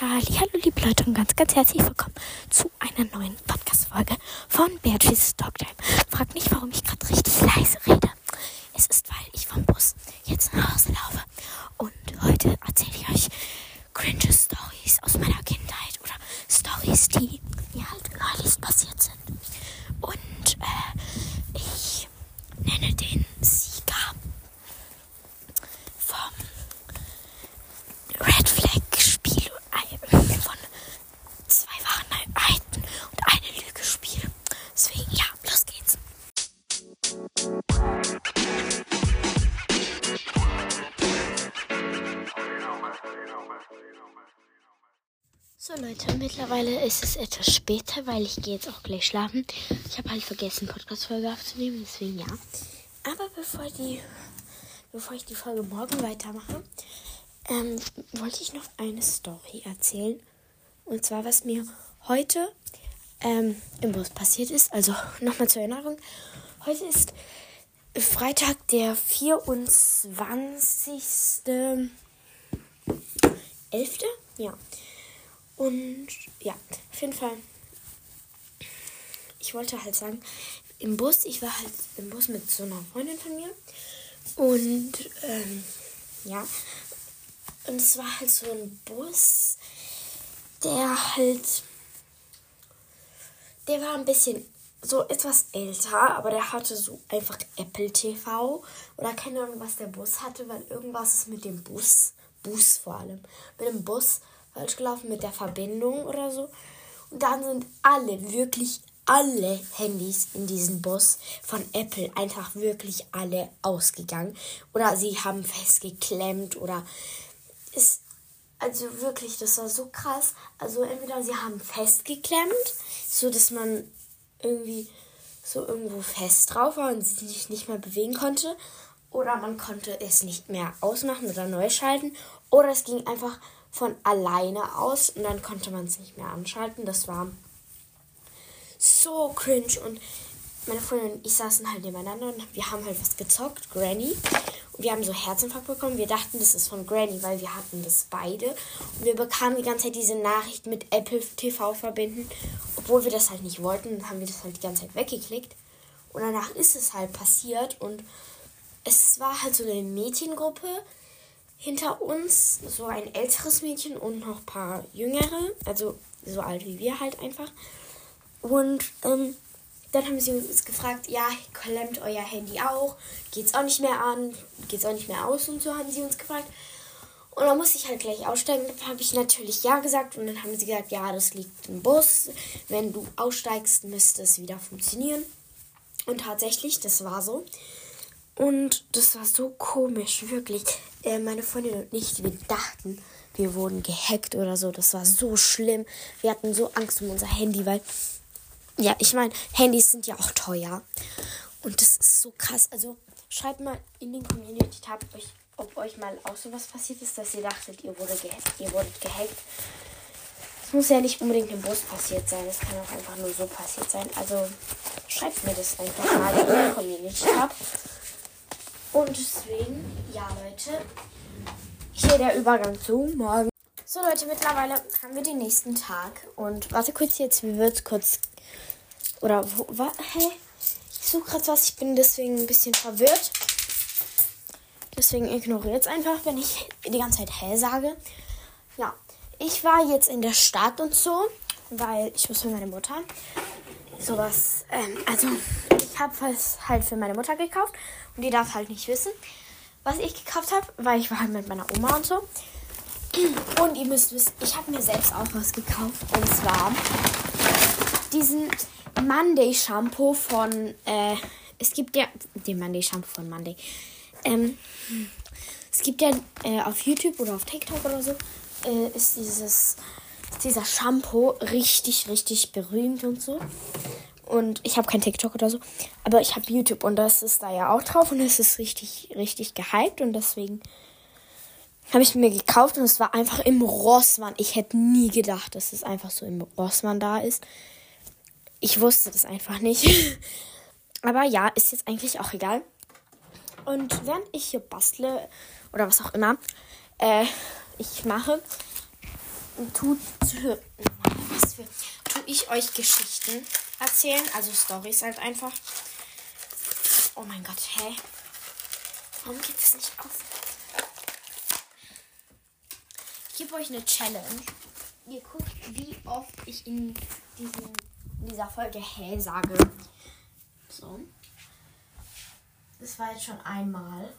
Hallo liebe Leute und ganz, ganz herzlich willkommen zu einer neuen Podcast-Folge von Beatrice Talktime. Fragt nicht, warum ich gerade richtig leise rede. Es ist, weil ich vom Bus jetzt nach Hause laufe. Und heute erzähle ich euch cringe Stories aus meiner Kindheit oder Stories, die mir halt neulich passiert sind. Und äh, ich nenne den Sieger mittlerweile ist es etwas später, weil ich gehe jetzt auch gleich schlafen. Ich habe halt vergessen, Podcast-Folge aufzunehmen, deswegen ja. Aber bevor die, bevor ich die Folge morgen weitermache, ähm, wollte ich noch eine Story erzählen. Und zwar, was mir heute ähm, im Bus passiert ist. Also nochmal zur Erinnerung. Heute ist Freitag, der 24.11. Ja. Und ja, auf jeden Fall. Ich wollte halt sagen, im Bus, ich war halt im Bus mit so einer Freundin von mir. Und ähm, ja, und es war halt so ein Bus, der halt, der war ein bisschen so etwas älter, aber der hatte so einfach Apple TV oder keine Ahnung, was der Bus hatte, weil irgendwas ist mit dem Bus, Bus vor allem, mit dem Bus falsch gelaufen, mit der Verbindung oder so. Und dann sind alle, wirklich alle Handys in diesem Bus von Apple einfach wirklich alle ausgegangen. Oder sie haben festgeklemmt oder ist also wirklich, das war so krass. Also entweder sie haben festgeklemmt, so dass man irgendwie so irgendwo fest drauf war und sich nicht mehr bewegen konnte. Oder man konnte es nicht mehr ausmachen oder neu schalten. Oder es ging einfach von alleine aus und dann konnte man es nicht mehr anschalten. Das war so cringe. Und meine Freundin und ich saßen halt nebeneinander und wir haben halt was gezockt, Granny. Und wir haben so Herzinfarkt bekommen. Wir dachten, das ist von Granny, weil wir hatten das beide. Und wir bekamen die ganze Zeit diese Nachricht mit Apple TV verbinden. Obwohl wir das halt nicht wollten, dann haben wir das halt die ganze Zeit weggeklickt. Und danach ist es halt passiert. Und es war halt so eine Mädchengruppe hinter uns. So ein älteres Mädchen und noch ein paar jüngere. Also so alt wie wir halt einfach. Und ähm, dann haben sie uns gefragt, ja, klemmt euer Handy auch? Geht's auch nicht mehr an? Geht's auch nicht mehr aus? Und so haben sie uns gefragt. Und dann musste ich halt gleich aussteigen. Dann habe ich natürlich ja gesagt. Und dann haben sie gesagt, ja, das liegt im Bus. Wenn du aussteigst, müsste es wieder funktionieren. Und tatsächlich, das war so. Und das war so komisch, wirklich. Äh, meine Freundin und ich, wir dachten, wir wurden gehackt oder so. Das war so schlimm. Wir hatten so Angst um unser Handy, weil ja, ich meine, Handys sind ja auch teuer. Und das ist so krass. Also schreibt mal in den Community-Tab, ob euch mal auch sowas passiert ist, dass ihr dachtet, ihr, wurde gehackt, ihr wurdet gehackt. Es muss ja nicht unbedingt im Bus passiert sein. Es kann auch einfach nur so passiert sein. Also schreibt mir das einfach mal in den Community-Tab. Und deswegen, ja Leute, hier der Übergang zu morgen. So Leute, mittlerweile haben wir den nächsten Tag. Und warte kurz jetzt, wie wird kurz oder wo, wa, hä? Ich suche gerade was, ich bin deswegen ein bisschen verwirrt. Deswegen ignoriert es einfach, wenn ich die ganze Zeit hä sage. Ja, ich war jetzt in der Stadt und so, weil ich muss für meine Mutter sowas, ähm, also ich habe was halt für meine Mutter gekauft und die darf halt nicht wissen, was ich gekauft habe, weil ich war halt mit meiner Oma und so. Und ihr müsst wissen, ich habe mir selbst auch was gekauft und zwar diesen Monday Shampoo von, äh, es gibt ja, den Monday Shampoo von Monday. Ähm, es gibt ja äh, auf YouTube oder auf TikTok oder so, äh, ist dieses, ist dieser Shampoo richtig, richtig berühmt und so. Und ich habe kein TikTok oder so, aber ich habe YouTube und das ist da ja auch drauf und es ist richtig, richtig gehypt und deswegen habe ich mir gekauft und es war einfach im Rossmann. Ich hätte nie gedacht, dass es einfach so im Rossmann da ist. Ich wusste das einfach nicht. Aber ja, ist jetzt eigentlich auch egal. Und während ich hier bastle oder was auch immer äh, ich mache, tut, tu ich euch Geschichten erzählen, also Stories halt einfach. Oh mein Gott, hä? Warum geht es nicht auf? Ich gebe euch eine Challenge. Ihr guckt, wie oft ich in, diesen, dieser Folge hä sage. So. Das war jetzt schon einmal.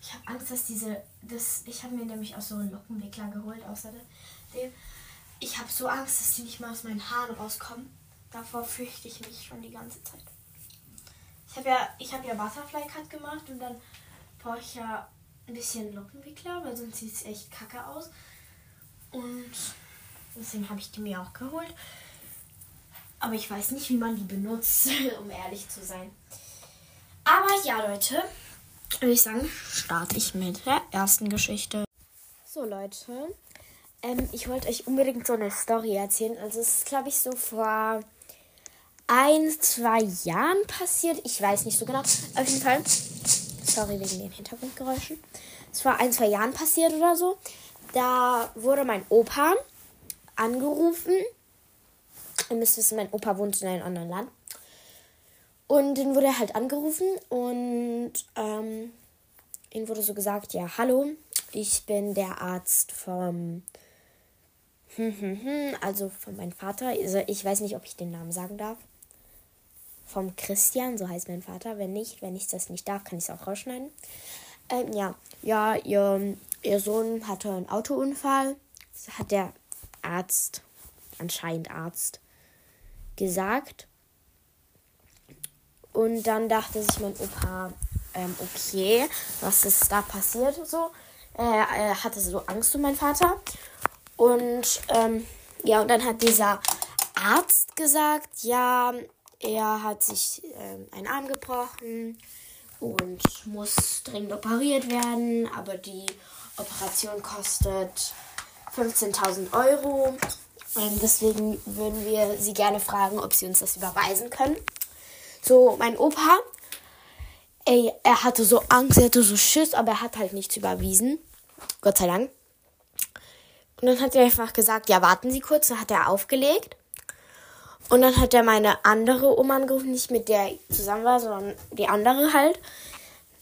Ich habe Angst, dass diese. Das, ich habe mir nämlich auch so einen Lockenwickler geholt, außer dem. Ich habe so Angst, dass die nicht mal aus meinen Haaren rauskommen. Davor fürchte ich mich schon die ganze Zeit. Ich habe ja, ich habe ja Butterfly Cut gemacht und dann brauche ich ja ein bisschen Lockenwickler, weil sonst sieht es echt kacke aus. Und deswegen habe ich die mir auch geholt. Aber ich weiß nicht, wie man die benutzt, um ehrlich zu sein. Aber ja, Leute, würde ich sagen, starte ich mit der ersten Geschichte. So, Leute, ähm, ich wollte euch unbedingt so eine Story erzählen. Also, es ist, glaube ich, so vor ein, zwei Jahren passiert. Ich weiß nicht so genau. Auf jeden Fall, sorry wegen den Hintergrundgeräuschen. Es war ein, zwei Jahren passiert oder so. Da wurde mein Opa angerufen. Ihr müsst wissen, mein Opa wohnt in einem anderen Land. Und dann wurde er halt angerufen und ähm, ihm wurde so gesagt, ja, hallo, ich bin der Arzt vom, also von meinem Vater. Also ich weiß nicht, ob ich den Namen sagen darf. Vom Christian, so heißt mein Vater. Wenn nicht, wenn ich das nicht darf, kann ich es auch rausschneiden. Ähm, ja, ja, ihr, ihr Sohn hatte einen Autounfall. Das hat der Arzt, anscheinend Arzt, gesagt. Und dann dachte sich mein Opa, ähm, okay, was ist da passiert? So, er, er hatte so Angst um meinen Vater. Und ähm, ja, und dann hat dieser Arzt gesagt, ja, er hat sich ähm, einen Arm gebrochen und muss dringend operiert werden, aber die Operation kostet 15.000 Euro. Ähm, deswegen würden wir Sie gerne fragen, ob Sie uns das überweisen können. So, mein Opa, ey, er hatte so Angst, er hatte so Schiss, aber er hat halt nichts überwiesen. Gott sei Dank. Und dann hat er einfach gesagt, ja, warten Sie kurz. Dann hat er aufgelegt. Und dann hat er meine andere Oma angerufen, nicht mit der ich zusammen war, sondern die andere halt.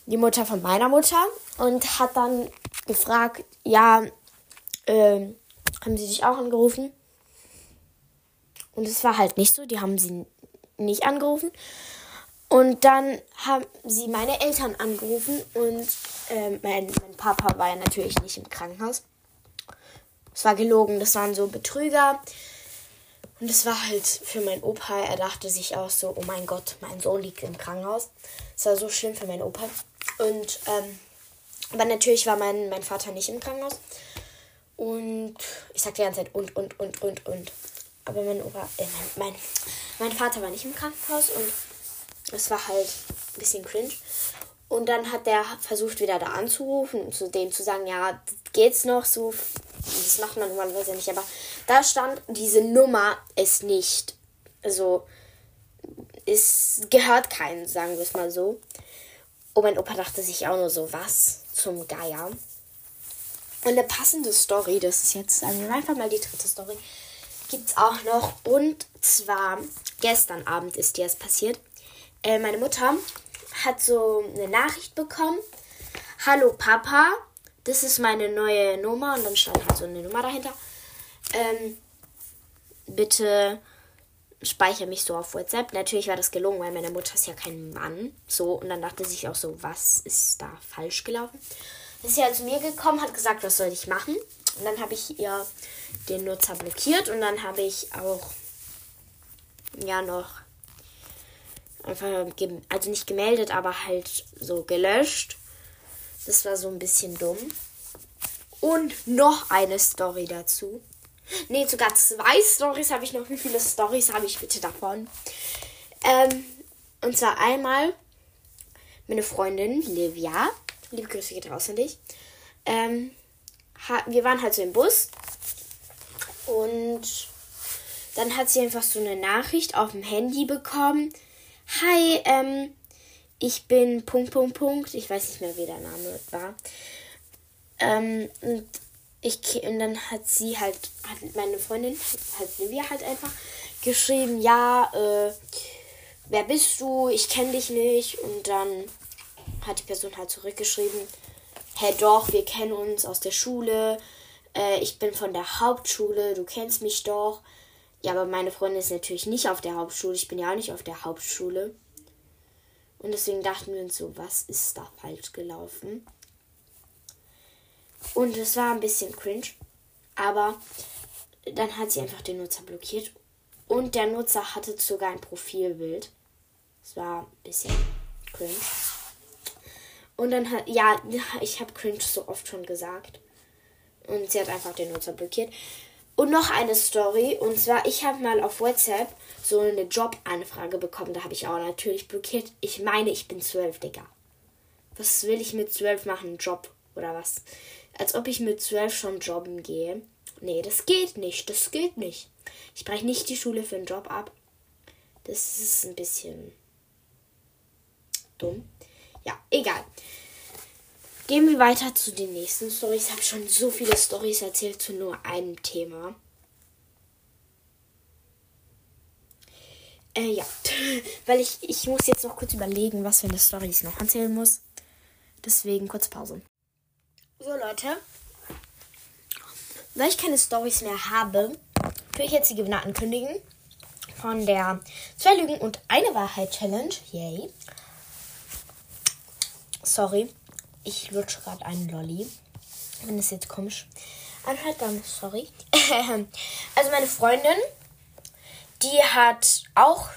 Die Mutter von meiner Mutter. Und hat dann gefragt, ja, äh, haben Sie dich auch angerufen? Und es war halt nicht so. Die haben sie nicht angerufen. Und dann haben sie meine Eltern angerufen und äh, mein, mein Papa war ja natürlich nicht im Krankenhaus. Es war gelogen, das waren so Betrüger. Und es war halt für meinen Opa, er dachte sich auch so, oh mein Gott, mein Sohn liegt im Krankenhaus. Es war so schlimm für meinen Opa. Und, ähm, aber natürlich war mein, mein Vater nicht im Krankenhaus. Und ich sagte die ganze Zeit und, und, und, und, und. Aber mein Opa, äh, mein, mein, mein Vater war nicht im Krankenhaus und es war halt ein bisschen cringe. Und dann hat der versucht, wieder da anzurufen und zu dem zu sagen, ja, geht's noch so. Das macht man normalerweise nicht, aber da stand, diese Nummer ist nicht, also, es gehört keinen, sagen wir es mal so. Und mein Opa dachte sich auch nur so, was zum Geier. Und eine passende Story, das ist jetzt, wir einfach mal die dritte Story, gibt es auch noch. Und zwar, gestern Abend ist dir das passiert. Äh, meine Mutter hat so eine Nachricht bekommen. Hallo Papa, das ist meine neue Nummer. Und dann stand halt so eine Nummer dahinter. Ähm, bitte speichere mich so auf WhatsApp. Natürlich war das gelungen, weil meine Mutter ist ja kein Mann. So, und dann dachte sich auch so, was ist da falsch gelaufen? Ist sie halt zu mir gekommen, hat gesagt, was soll ich machen? Und dann habe ich ihr den Nutzer blockiert und dann habe ich auch ja noch einfach, also nicht gemeldet, aber halt so gelöscht. Das war so ein bisschen dumm. Und noch eine Story dazu. Ne, sogar zwei Stories habe ich noch. Wie viele Stories habe ich bitte davon? Ähm, und zwar einmal meine Freundin Livia. Liebe Grüße geht raus an dich. Ähm, wir waren halt so im Bus und dann hat sie einfach so eine Nachricht auf dem Handy bekommen. Hi, ähm, ich bin Punkt, Punkt, Punkt. Ich weiß nicht mehr, wie der Name war. Ähm, und ich, und dann hat sie halt, hat meine Freundin, hat Livia halt einfach geschrieben, ja, äh, wer bist du? Ich kenne dich nicht. Und dann hat die Person halt zurückgeschrieben, hey doch, wir kennen uns aus der Schule. Äh, ich bin von der Hauptschule, du kennst mich doch. Ja, aber meine Freundin ist natürlich nicht auf der Hauptschule. Ich bin ja auch nicht auf der Hauptschule. Und deswegen dachten wir uns so, was ist da falsch gelaufen? Und es war ein bisschen cringe. Aber dann hat sie einfach den Nutzer blockiert. Und der Nutzer hatte sogar ein Profilbild. Es war ein bisschen cringe. Und dann hat, ja, ich habe cringe so oft schon gesagt. Und sie hat einfach den Nutzer blockiert. Und noch eine Story. Und zwar, ich habe mal auf WhatsApp so eine Jobanfrage bekommen. Da habe ich auch natürlich blockiert. Ich meine, ich bin zwölf, Digga. Was will ich mit zwölf machen? Job oder was? Als ob ich mit zwölf schon jobben gehe. Nee, das geht nicht. Das geht nicht. Ich breche nicht die Schule für einen Job ab. Das ist ein bisschen dumm. Ja, egal. Gehen wir weiter zu den nächsten Stories. Ich habe schon so viele Stories erzählt zu nur einem Thema. Äh, ja. Weil ich, ich muss jetzt noch kurz überlegen, was für eine Story ich noch erzählen muss. Deswegen kurz Pause. So, Leute. Weil ich keine Stories mehr habe, will ich jetzt die Gewinner ankündigen. Von der Zwei Lügen und eine Wahrheit Challenge. Yay. Sorry. Ich lutsche gerade einen Lolli. Wenn es jetzt komisch anhört, dann sorry. also meine Freundin, die hat auch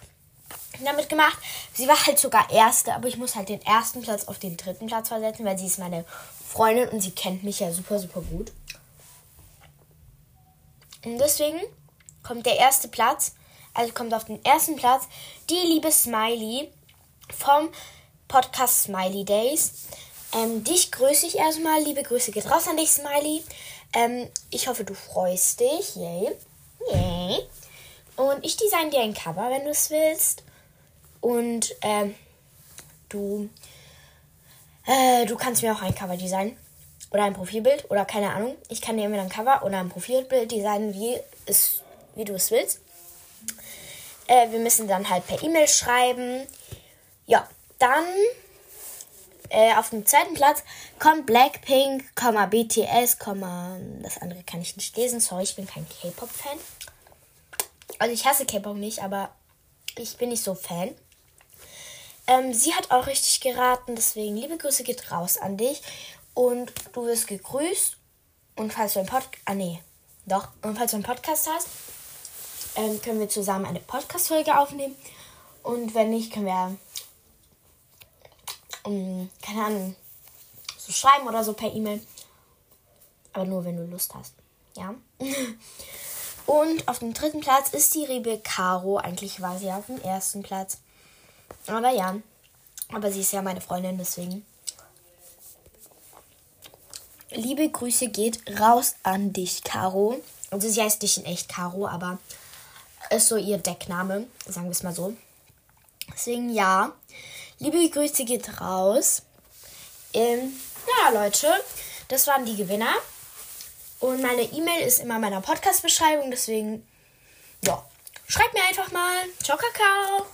damit gemacht. Sie war halt sogar erste, aber ich muss halt den ersten Platz auf den dritten Platz versetzen, weil sie ist meine Freundin und sie kennt mich ja super, super gut. Und deswegen kommt der erste Platz, also kommt auf den ersten Platz die liebe Smiley vom Podcast Smiley Days. Ähm, dich grüße ich erstmal. Liebe Grüße geht raus an dich, Smiley. Ähm, ich hoffe, du freust dich. Yay. Yay. Und ich design dir ein Cover, wenn du es willst. Und ähm, du, äh, du kannst mir auch ein Cover designen. Oder ein Profilbild. Oder keine Ahnung. Ich kann dir immer ein Cover oder ein Profilbild designen, wie, es, wie du es willst. Äh, wir müssen dann halt per E-Mail schreiben. Ja, dann äh, auf dem zweiten Platz kommt Blackpink, BTS, das andere kann ich nicht lesen. Sorry, ich bin kein K-Pop-Fan. Also ich hasse K-Pop nicht, aber ich bin nicht so Fan. Ähm, sie hat auch richtig geraten, deswegen liebe Grüße geht raus an dich. Und du wirst gegrüßt. Und falls du ein Podcast. Ah, nee. Doch. Und falls du einen Podcast hast, ähm, können wir zusammen eine Podcast-Folge aufnehmen. Und wenn nicht, können wir. Um, keine Ahnung. So schreiben oder so per E-Mail. Aber nur, wenn du Lust hast. Ja. Und auf dem dritten Platz ist die Rebe Caro. Eigentlich war sie auf dem ersten Platz. Aber ja. Aber sie ist ja meine Freundin, deswegen. Liebe Grüße geht raus an dich, Caro. Also sie heißt nicht in echt Caro, aber ist so ihr Deckname, sagen wir es mal so. Deswegen ja. Liebe Grüße geht raus. Ähm, ja, Leute, das waren die Gewinner. Und meine E-Mail ist immer in meiner Podcast-Beschreibung, deswegen, ja, schreibt mir einfach mal. Ciao, Kakao.